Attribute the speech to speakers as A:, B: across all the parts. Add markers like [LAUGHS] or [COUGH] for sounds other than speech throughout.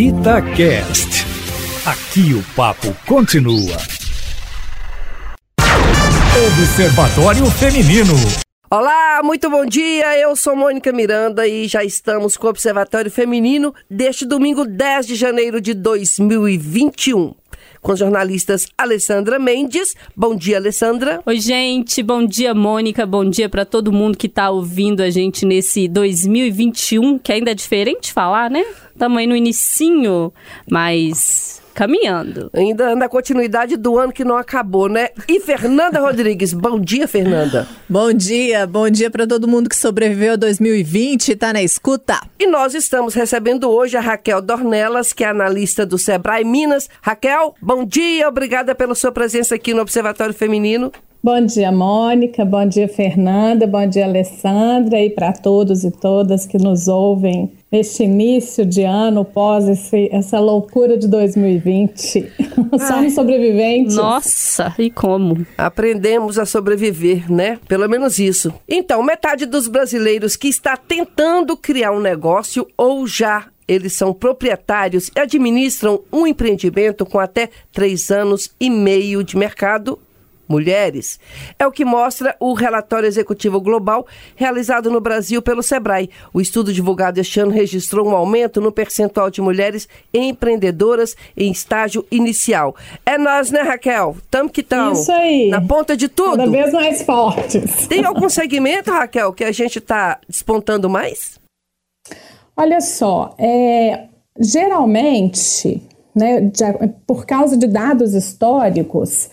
A: Itacast. Aqui o papo continua. Observatório Feminino.
B: Olá, muito bom dia. Eu sou Mônica Miranda e já estamos com o Observatório Feminino deste domingo 10 de janeiro de 2021 com os jornalistas Alessandra Mendes. Bom dia, Alessandra.
C: Oi, gente. Bom dia, Mônica. Bom dia para todo mundo que está ouvindo a gente nesse 2021, que ainda é diferente falar, né? Estamos aí no inicinho, mas caminhando.
B: Ainda na continuidade do ano que não acabou, né? E Fernanda [LAUGHS] Rodrigues, bom dia, Fernanda.
D: Bom dia, bom dia para todo mundo que sobreviveu a 2020 e tá na escuta.
B: E nós estamos recebendo hoje a Raquel Dornelas, que é analista do Sebrae Minas. Raquel, bom dia, obrigada pela sua presença aqui no Observatório Feminino.
E: Bom dia, Mônica. Bom dia, Fernanda. Bom dia, Alessandra. E para todos e todas que nos ouvem neste início de ano, pós esse, essa loucura de 2020. [LAUGHS] Somos sobreviventes.
C: Nossa, e como?
B: Aprendemos a sobreviver, né? Pelo menos isso. Então, metade dos brasileiros que está tentando criar um negócio ou já eles são proprietários e administram um empreendimento com até três anos e meio de mercado mulheres. É o que mostra o relatório executivo global realizado no Brasil pelo Sebrae. O estudo divulgado este ano registrou um aumento no percentual de mulheres empreendedoras em estágio inicial. É nós, né, Raquel? Tamo que tamo.
E: Isso aí.
B: Na ponta de tudo.
E: Cada vez mais fortes.
B: Tem algum segmento, Raquel, que a gente está despontando mais?
E: Olha só, é, geralmente, né, por causa de dados históricos,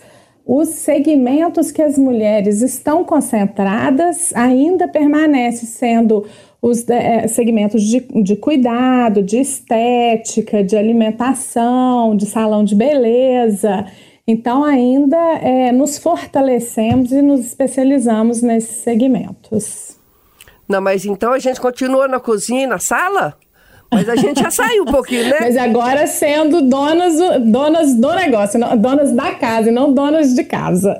E: os segmentos que as mulheres estão concentradas ainda permanecem sendo os é, segmentos de, de cuidado, de estética, de alimentação, de salão de beleza. Então, ainda é, nos fortalecemos e nos especializamos nesses segmentos.
B: Não, mas então a gente continua na cozinha e na sala? Mas a gente já saiu um pouquinho, né?
E: Mas agora sendo donas, donas do negócio, não, donas da casa e não donas de casa.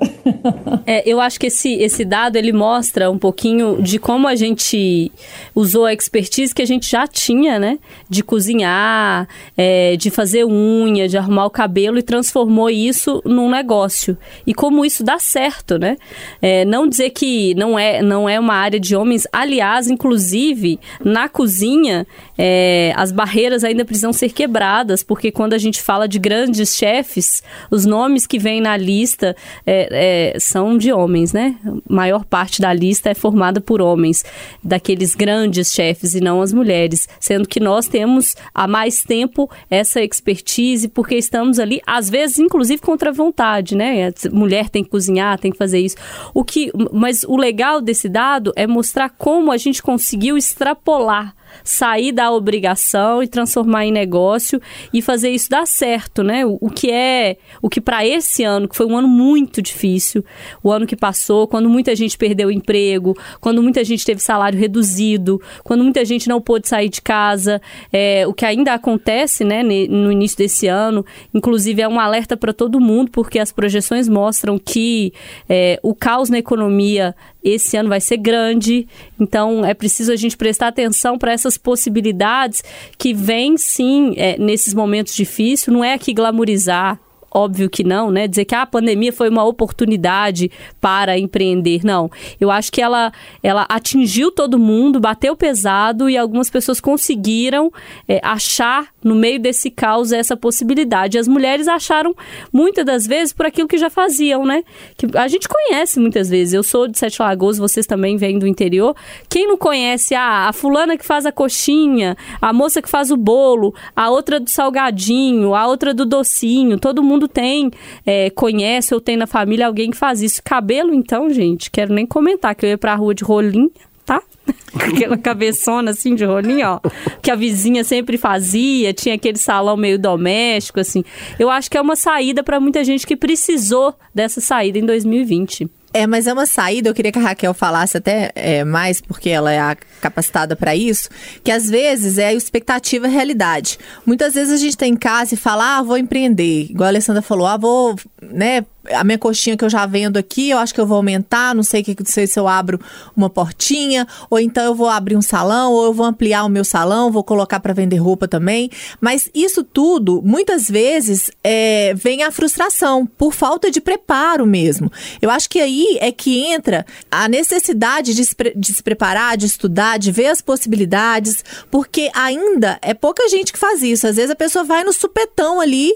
C: É, eu acho que esse, esse dado ele mostra um pouquinho de como a gente usou a expertise que a gente já tinha, né? De cozinhar, é, de fazer unha, de arrumar o cabelo e transformou isso num negócio. E como isso dá certo, né? É, não dizer que não é, não é uma área de homens, aliás, inclusive, na cozinha. É, é, as barreiras ainda precisam ser quebradas, porque quando a gente fala de grandes chefes, os nomes que vêm na lista é, é, são de homens, né? A maior parte da lista é formada por homens, daqueles grandes chefes e não as mulheres, sendo que nós temos há mais tempo essa expertise, porque estamos ali, às vezes, inclusive contra a vontade, né? A mulher tem que cozinhar, tem que fazer isso. O que, mas o legal desse dado é mostrar como a gente conseguiu extrapolar sair da obrigação e transformar em negócio e fazer isso dar certo, né? O, o que é, o que para esse ano, que foi um ano muito difícil, o ano que passou, quando muita gente perdeu emprego, quando muita gente teve salário reduzido, quando muita gente não pôde sair de casa, é, o que ainda acontece, né, no início desse ano, inclusive é um alerta para todo mundo, porque as projeções mostram que é, o caos na economia esse ano vai ser grande, então é preciso a gente prestar atenção para essas possibilidades que vêm sim é, nesses momentos difíceis. Não é aqui glamorizar Óbvio que não, né? Dizer que ah, a pandemia foi uma oportunidade para empreender. Não. Eu acho que ela, ela atingiu todo mundo, bateu pesado e algumas pessoas conseguiram é, achar no meio desse caos essa possibilidade. As mulheres acharam muitas das vezes por aquilo que já faziam, né? Que a gente conhece muitas vezes. Eu sou de Sete Lagoas, vocês também vêm do interior. Quem não conhece ah, a fulana que faz a coxinha, a moça que faz o bolo, a outra do salgadinho, a outra do docinho, todo mundo mundo tem, é, conhece ou tem na família alguém que faz isso. Cabelo, então, gente, quero nem comentar, que eu ia pra rua de rolinho, tá? [LAUGHS] Aquela cabeçona assim de rolinho, ó. Que a vizinha sempre fazia, tinha aquele salão meio doméstico, assim. Eu acho que é uma saída para muita gente que precisou dessa saída em 2020.
D: É, mas é uma saída, eu queria que a Raquel falasse até é, mais, porque ela é capacitada para isso, que às vezes é expectativa realidade. Muitas vezes a gente tá em casa e fala, ah, vou empreender. Igual a Alessandra falou, ah, vou, né, a minha coxinha que eu já vendo aqui, eu acho que eu vou aumentar, não sei, que, não sei se eu abro uma portinha, ou então eu vou abrir um salão, ou eu vou ampliar o meu salão, vou colocar para vender roupa também. Mas isso tudo, muitas vezes, é, vem a frustração, por falta de preparo mesmo. Eu acho que aí é que entra a necessidade de se, de se preparar, de estudar, de ver as possibilidades, porque ainda é pouca gente que faz isso. Às vezes a pessoa vai no supetão ali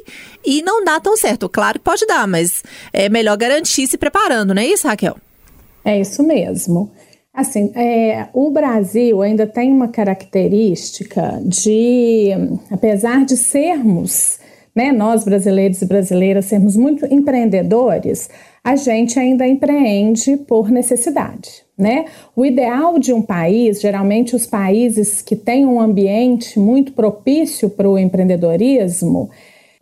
D: e não dá tão certo. Claro que pode dar, mas é melhor garantir se preparando, não é isso, Raquel?
E: É isso mesmo. Assim, é, o Brasil ainda tem uma característica de, apesar de sermos, né, nós brasileiros e brasileiras sermos muito empreendedores, a gente ainda empreende por necessidade. Né? O ideal de um país, geralmente os países que têm um ambiente muito propício para o empreendedorismo,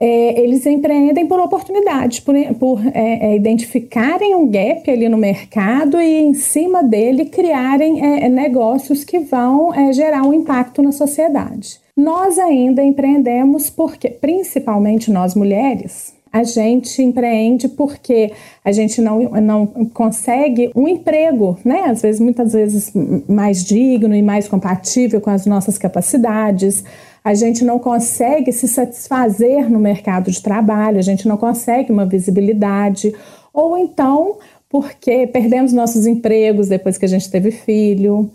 E: é, eles empreendem por oportunidade, por, por é, é, identificarem um gap ali no mercado e, em cima dele, criarem é, negócios que vão é, gerar um impacto na sociedade. Nós ainda empreendemos porque, principalmente nós mulheres, a gente empreende porque a gente não, não consegue um emprego, né? Às vezes, muitas vezes mais digno e mais compatível com as nossas capacidades. A gente não consegue se satisfazer no mercado de trabalho, a gente não consegue uma visibilidade. Ou então, porque perdemos nossos empregos depois que a gente teve filho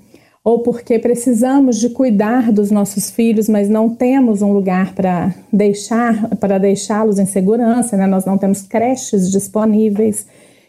E: ou porque precisamos de cuidar dos nossos filhos, mas não temos um lugar para deixar para deixá-los em segurança, né? Nós não temos creches disponíveis.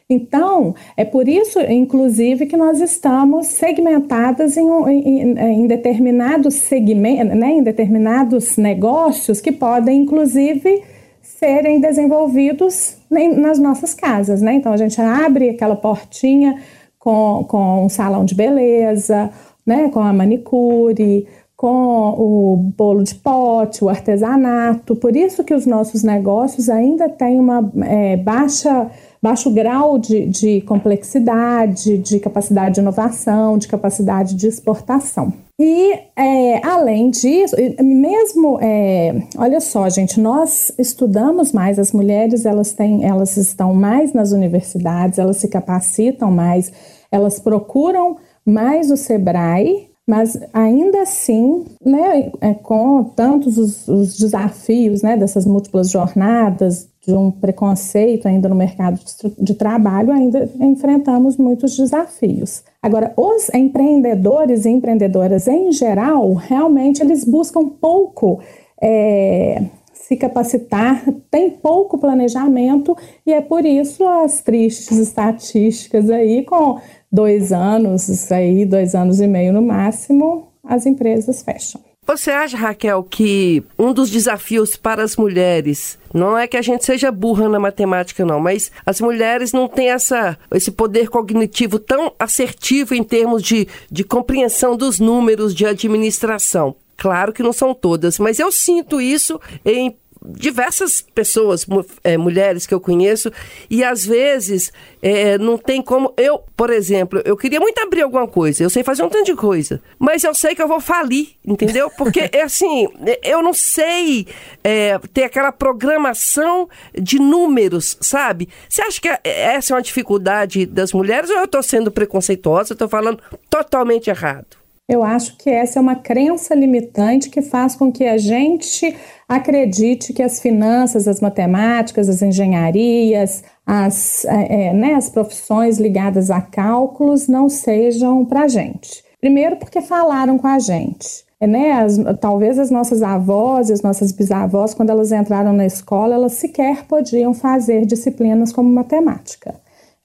E: Então, é por isso, inclusive, que nós estamos segmentadas em, em, em determinados segmentos, né, em determinados negócios que podem, inclusive, serem desenvolvidos nas nossas casas. Né? Então, a gente abre aquela portinha com, com um salão de beleza, né, com a manicure, com o bolo de pote, o artesanato. Por isso que os nossos negócios ainda têm uma é, baixa, baixo grau de, de complexidade, de capacidade de inovação, de capacidade de exportação. E é, além disso, mesmo, é, olha só, gente, nós estudamos mais, as mulheres elas têm, elas estão mais nas universidades, elas se capacitam mais, elas procuram mais o Sebrae, mas ainda assim, né, é, com tantos os, os, desafios né, dessas múltiplas jornadas, de um preconceito ainda no mercado de, trabalho, ainda enfrentamos muitos desafios. Agora, os empreendedores e empreendedoras em geral, realmente eles buscam pouco é, se capacitar, tem pouco planejamento e é por isso as tristes estatísticas aí com dois anos, aí, dois anos e meio no máximo, as empresas fecham.
B: Você acha, Raquel, que um dos desafios para as mulheres não é que a gente seja burra na matemática, não, mas as mulheres não têm essa, esse poder cognitivo tão assertivo em termos de, de compreensão dos números de administração. Claro que não são todas, mas eu sinto isso em diversas pessoas, é, mulheres que eu conheço, e às vezes é, não tem como. Eu, por exemplo, eu queria muito abrir alguma coisa, eu sei fazer um tanto de coisa, mas eu sei que eu vou falir, entendeu? Porque [LAUGHS] é assim, eu não sei é, ter aquela programação de números, sabe? Você acha que essa é uma dificuldade das mulheres ou eu estou sendo preconceituosa, estou falando totalmente errado?
E: Eu acho que essa é uma crença limitante que faz com que a gente acredite que as finanças, as matemáticas, as engenharias, as, é, é né, as profissões ligadas a cálculos não sejam para a gente. Primeiro, porque falaram com a gente. É, né, as, talvez as nossas avós e as nossas bisavós, quando elas entraram na escola, elas sequer podiam fazer disciplinas como matemática.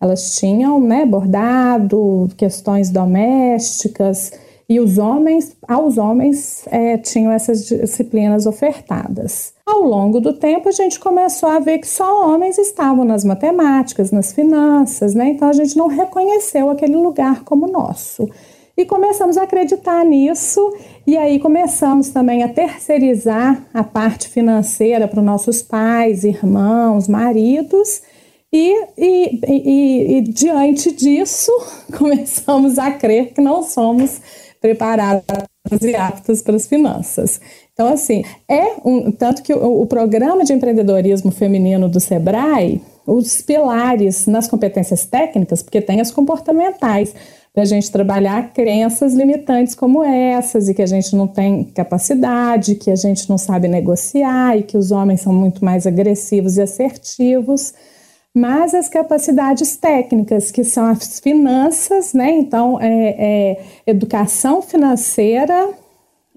E: Elas tinham né, bordado, questões domésticas, e os homens, aos homens, é, tinham essas disciplinas ofertadas. Ao longo do tempo, a gente começou a ver que só homens estavam nas matemáticas, nas finanças, né? Então a gente não reconheceu aquele lugar como nosso. E começamos a acreditar nisso, e aí começamos também a terceirizar a parte financeira para os nossos pais, irmãos, maridos. E, e, e, e, diante disso, [LAUGHS] começamos a crer que não somos preparadas e aptas para as finanças. Então, assim, é um. Tanto que o, o programa de empreendedorismo feminino do SEBRAE, os pilares nas competências técnicas, porque tem as comportamentais, para a gente trabalhar crenças limitantes como essas, e que a gente não tem capacidade, que a gente não sabe negociar, e que os homens são muito mais agressivos e assertivos. Mas as capacidades técnicas, que são as finanças, né? Então, é, é educação financeira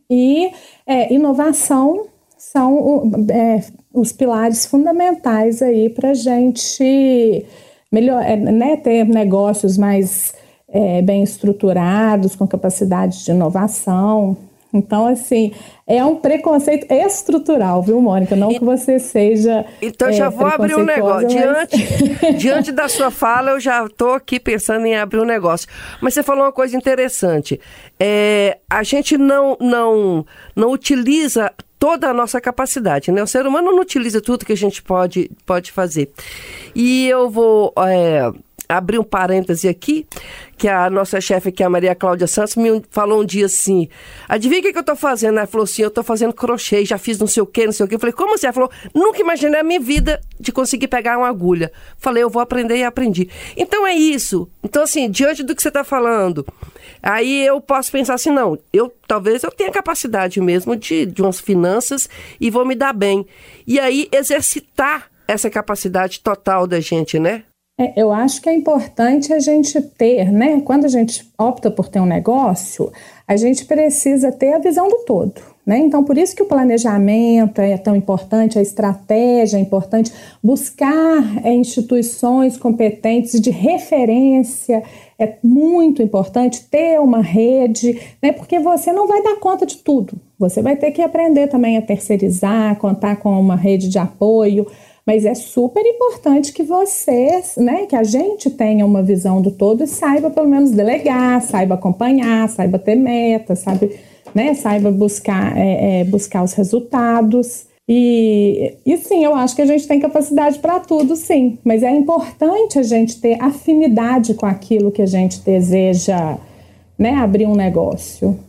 E: e é, inovação são é, os pilares fundamentais aí para a gente melhor, é, né, ter negócios mais é, bem estruturados, com capacidade de inovação. Então, assim, é um preconceito estrutural, viu, Mônica? Não que você seja.
B: Então, já é, vou abrir um negócio. Mas... Diante, [LAUGHS] diante da sua fala, eu já estou aqui pensando em abrir um negócio. Mas você falou uma coisa interessante. É, a gente não, não, não utiliza toda a nossa capacidade, né? O ser humano não utiliza tudo que a gente pode, pode fazer. E eu vou é, abrir um parêntese aqui, que a nossa chefe aqui, a Maria Cláudia Santos, me falou um dia assim, adivinha o que, que eu estou fazendo? Ela falou assim, eu estou fazendo crochê, já fiz não sei o quê, não sei o quê. Eu falei, como assim? Ela falou, nunca imaginei a minha vida de conseguir pegar uma agulha. Falei, eu vou aprender e aprendi. Então é isso. Então assim, diante do que você está falando, aí eu posso pensar assim, não, eu talvez eu tenha capacidade mesmo de, de umas finanças e vou me dar bem. E aí exercitar essa capacidade total da gente, né?
E: É, eu acho que é importante a gente ter, né? Quando a gente opta por ter um negócio, a gente precisa ter a visão do todo. Né? Então, por isso que o planejamento é tão importante, a estratégia é importante, buscar é, instituições competentes de referência é muito importante, ter uma rede, né? porque você não vai dar conta de tudo. Você vai ter que aprender também a terceirizar, contar com uma rede de apoio. Mas é super importante que vocês, né, que a gente tenha uma visão do todo e saiba pelo menos delegar, saiba acompanhar, saiba ter meta, sabe, né, saiba buscar, é, é, buscar os resultados. E, e sim, eu acho que a gente tem capacidade para tudo, sim. Mas é importante a gente ter afinidade com aquilo que a gente deseja né, abrir um negócio.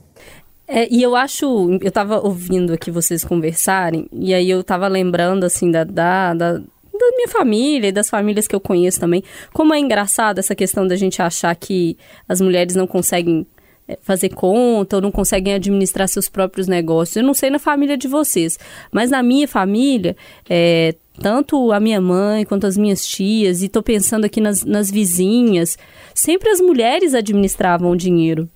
C: É, e eu acho, eu tava ouvindo aqui vocês conversarem, e aí eu tava lembrando, assim, da, da, da, da minha família e das famílias que eu conheço também. Como é engraçado essa questão da gente achar que as mulheres não conseguem é, fazer conta ou não conseguem administrar seus próprios negócios. Eu não sei na família de vocês, mas na minha família, é, tanto a minha mãe quanto as minhas tias, e estou pensando aqui nas, nas vizinhas, sempre as mulheres administravam o dinheiro.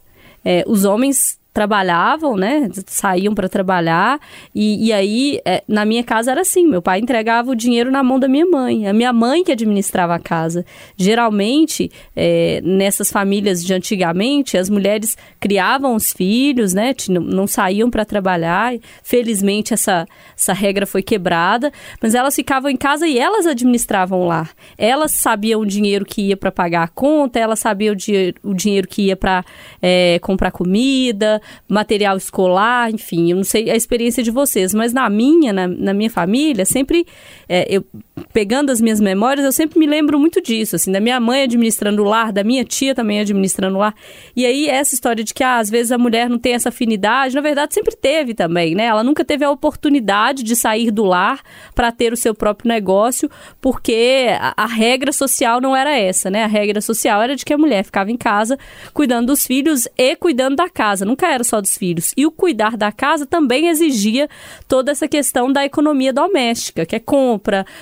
C: É, os homens trabalhavam, né? Saíam para trabalhar. E, e aí, é, na minha casa era assim: meu pai entregava o dinheiro na mão da minha mãe. A minha mãe que administrava a casa. Geralmente, é, nessas famílias de antigamente, as mulheres criavam os filhos, né? Não, não saíam para trabalhar. Felizmente, essa, essa regra foi quebrada. Mas elas ficavam em casa e elas administravam lá. Elas sabiam o dinheiro que ia para pagar a conta, elas sabiam o, o dinheiro que ia para é, comprar comida material escolar, enfim, eu não sei a experiência de vocês, mas na minha, na, na minha família, sempre, é, eu pegando as minhas memórias, eu sempre me lembro muito disso, assim, da minha mãe administrando o lar, da minha tia também administrando o lar. E aí, essa história de que, ah, às vezes a mulher não tem essa afinidade, na verdade, sempre teve também, né? Ela nunca teve a oportunidade de sair do lar para ter o seu próprio negócio, porque a, a regra social não era essa, né? A regra social era de que a mulher ficava em casa cuidando dos filhos e cuidando da casa, nunca era só dos filhos. E o cuidar da casa também exigia toda essa questão da economia doméstica, que é compra,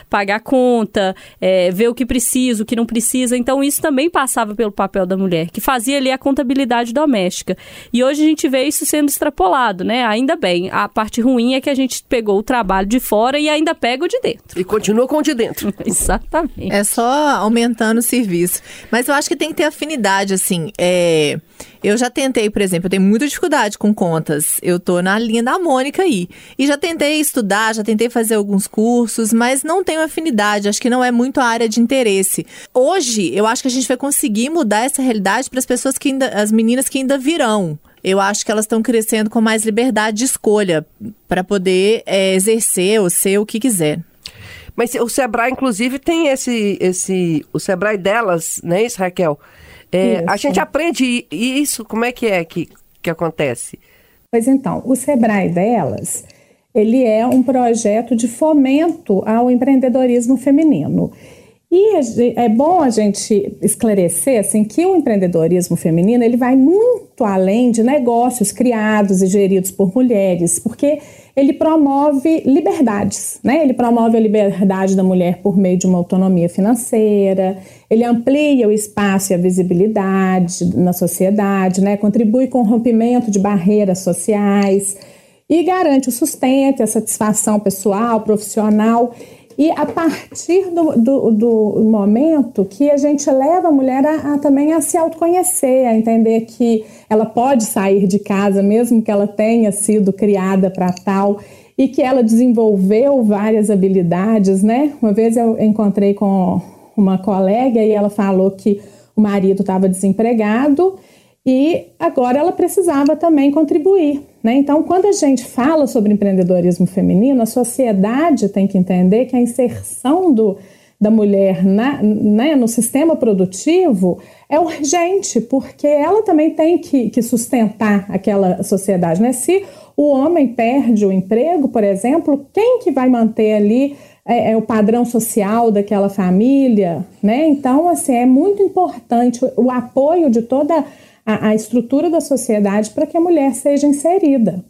C: pagar a conta, é, ver o que precisa, o que não precisa. Então, isso também passava pelo papel da mulher, que fazia ali a contabilidade doméstica. E hoje a gente vê isso sendo extrapolado, né? Ainda bem. A parte ruim é que a gente pegou o trabalho de fora e ainda pega o de dentro.
B: E continua com o de dentro. [LAUGHS]
C: Exatamente.
D: É só aumentando o serviço. Mas eu acho que tem que ter afinidade, assim. É... Eu já tentei, por exemplo, eu tenho muita dificuldade com contas. Eu tô na linha da Mônica aí. E já tentei estudar, já tentei fazer alguns cursos, mas não tenho afinidade. Acho que não é muito a área de interesse. Hoje, eu acho que a gente vai conseguir mudar essa realidade para as pessoas que ainda, as meninas que ainda virão. Eu acho que elas estão crescendo com mais liberdade de escolha para poder é, exercer ou ser o que quiser.
B: Mas o Sebrae, inclusive, tem esse, esse. O Sebrae delas, né, isso, Raquel? É, a gente aprende isso, como é que é que, que acontece?
E: Pois então, o Sebrae delas, ele é um projeto de fomento ao empreendedorismo feminino. E é bom a gente esclarecer assim, que o empreendedorismo feminino ele vai muito além de negócios criados e geridos por mulheres, porque ele promove liberdades, né? Ele promove a liberdade da mulher por meio de uma autonomia financeira, ele amplia o espaço e a visibilidade na sociedade, né? Contribui com o rompimento de barreiras sociais e garante o sustento, a satisfação pessoal, profissional e a partir do, do, do, momento que a gente leva a mulher a, a, também a se autoconhecer, a entender que ela pode sair de casa, mesmo que ela tenha sido criada para tal, e que ela desenvolveu várias habilidades, né? Uma vez eu encontrei com uma colega e ela falou que o marido estava desempregado e agora ela precisava também contribuir. Né? Então, quando a gente fala sobre empreendedorismo feminino, a sociedade tem que entender que a inserção do, da mulher na, né, no sistema produtivo é urgente, porque ela também tem que, que sustentar aquela sociedade. Né? Se o homem perde o emprego, por exemplo, quem que vai manter ali é, é, o padrão social daquela família, né? Então, assim, é muito importante o, o apoio de toda a, a estrutura da sociedade para que a mulher seja inserida.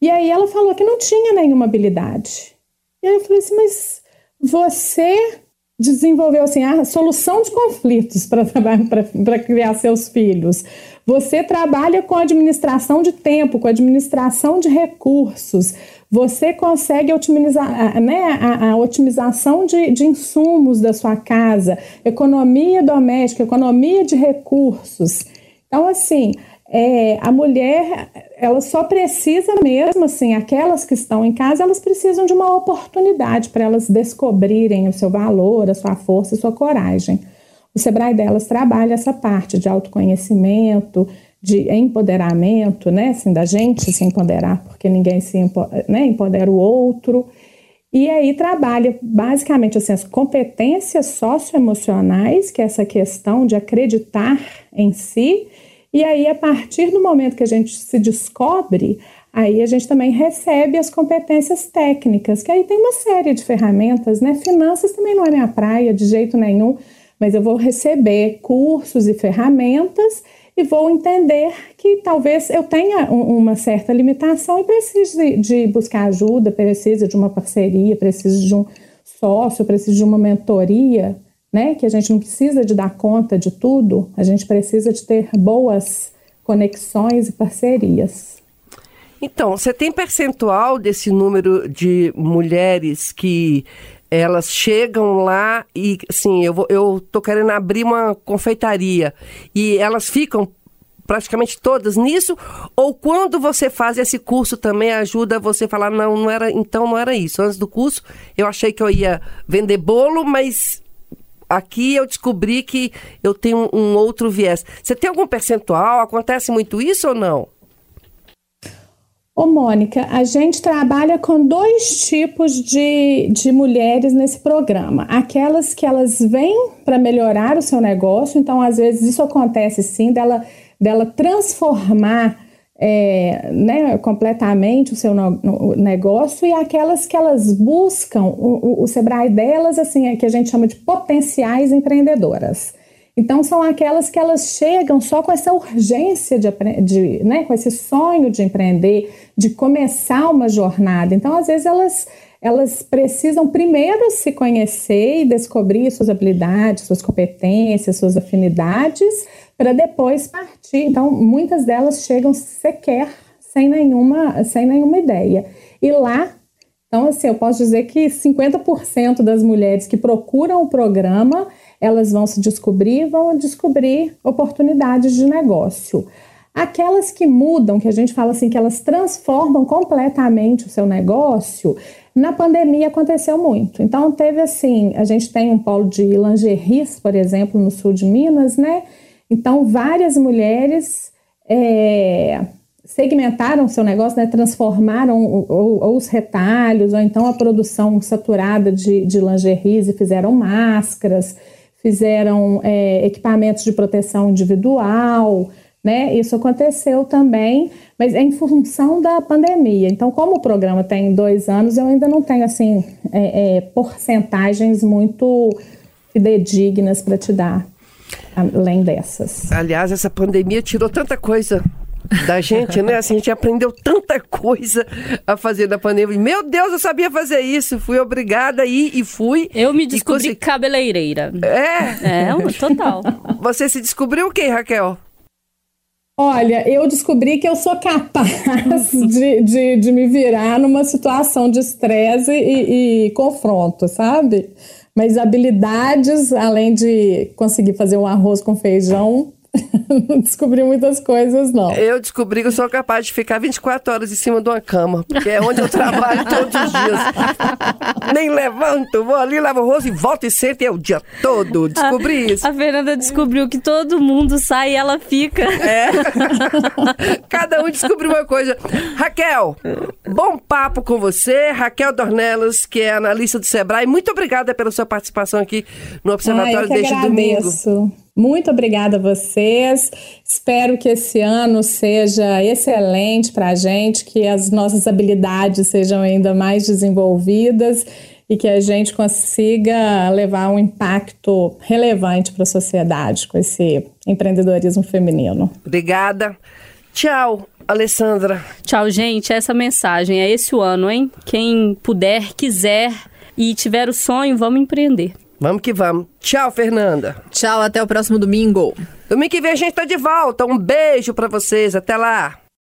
E: E aí ela falou que não tinha nenhuma habilidade. E aí eu falei assim, mas você desenvolveu assim a solução de conflitos para criar seus filhos. Você trabalha com administração de tempo, com administração de recursos. Você consegue otimizar, né, a, a otimização de, de insumos da sua casa, economia doméstica, economia de recursos. Então, assim, é, a mulher, ela só precisa mesmo, assim, aquelas que estão em casa, elas precisam de uma oportunidade para elas descobrirem o seu valor, a sua força e sua coragem. O Sebrae delas trabalha essa parte de autoconhecimento, de empoderamento, né, assim, da gente se empoderar, porque ninguém se né, empodera o outro. E aí trabalha basicamente assim, as competências socioemocionais, que é essa questão de acreditar em si, e aí, a partir do momento que a gente se descobre, aí a gente também recebe as competências técnicas, que aí tem uma série de ferramentas, né? Finanças também não é minha praia de jeito nenhum, mas eu vou receber cursos e ferramentas e vou entender que talvez eu tenha um, uma certa limitação e precise de, de buscar ajuda, precise de uma parceria, precise de um sócio, precise de uma mentoria né? Que a gente não precisa de dar conta de tudo, a gente precisa de ter boas conexões e parcerias.
B: Então, você tem percentual desse número de mulheres que elas chegam lá e, assim, eu, vou, eu tô querendo abrir uma confeitaria e elas ficam praticamente todas nisso? Ou quando você faz esse curso também ajuda você a falar, não, não era, então não era isso. Antes do curso eu achei que eu ia vender bolo, mas aqui eu descobri que eu tenho um, outro viés. Você tem algum percentual? Acontece muito isso ou não?
E: Ô, Mônica, a gente trabalha com dois tipos de, de mulheres nesse programa. Aquelas que elas vêm para melhorar o seu negócio, então às vezes isso acontece sim, dela, dela transformar é, né, completamente o seu no, no, negócio e aquelas que elas buscam, o, o, o, Sebrae delas, assim, é que a gente chama de potenciais empreendedoras. Então, são aquelas que elas chegam só com essa urgência de, de né, com esse sonho de empreender, de começar uma jornada. Então, às vezes, elas, elas precisam primeiro se conhecer e descobrir suas habilidades, suas competências, suas afinidades, para depois partir. Então, muitas delas chegam sequer sem nenhuma, sem nenhuma ideia. E lá, então, assim, eu posso dizer que 50% das mulheres que procuram o programa, elas vão se descobrir, vão descobrir oportunidades de negócio. Aquelas que mudam, que a gente fala assim, que elas transformam completamente o seu negócio, na pandemia aconteceu muito. Então, teve assim, a gente tem um polo de lingeries, por exemplo, no sul de Minas, né? Então, várias mulheres é, segmentaram seu negócio, né, transformaram ou, ou, os retalhos, ou então a produção saturada de, de lingeries e fizeram máscaras, fizeram é, equipamentos de proteção individual. Né? Isso aconteceu também, mas é em função da pandemia. Então, como o programa tem dois anos, eu ainda não tenho assim é, é, porcentagens muito fidedignas para te dar, além dessas.
B: Aliás, essa pandemia tirou tanta coisa da gente, né? Assim, a gente aprendeu tanta coisa a fazer na pandemia. Meu Deus, eu sabia fazer isso. Fui obrigada a ir e fui.
C: Eu me descobri consegui... cabeleireira.
B: É?
C: É, total.
B: Você se descobriu o quê, Raquel?
E: Olha, eu descobri que eu sou capaz de, de, de me virar numa situação de estresse e, e confronto, sabe? Mas habilidades, além de conseguir fazer um arroz com feijão, [LAUGHS] não descobri muitas coisas, não.
B: Eu descobri que eu sou capaz de ficar 24 horas em cima de uma cama, que é onde eu trabalho [LAUGHS] todos os dias. Nem levanto, vou ali, lavo o rosto e volto e sento e é o dia todo. Descobri
C: a,
B: isso.
C: A Fernanda descobriu que todo mundo sai e ela fica.
B: É. [LAUGHS] Cada um descobriu uma coisa. Raquel, bom papo com você. Raquel Dornelas, que é analista do Sebrae. Muito obrigada pela sua participação aqui no Observatório ah, desde
E: agradeço.
B: domingo.
E: Muito obrigada a vocês. Espero que esse ano seja excelente para a gente, que as nossas habilidades sejam ainda mais desenvolvidas e que a gente consiga levar um impacto relevante para a sociedade com esse empreendedorismo feminino.
B: Obrigada. Tchau, Alessandra.
C: Tchau, gente. Essa mensagem é esse o ano, hein? Quem puder, quiser e tiver o sonho, vamos empreender.
B: Vamos que vamos. Tchau, Fernanda.
D: Tchau, até o próximo domingo.
B: Domingo que vem a gente tá de volta. Um beijo para vocês. Até lá.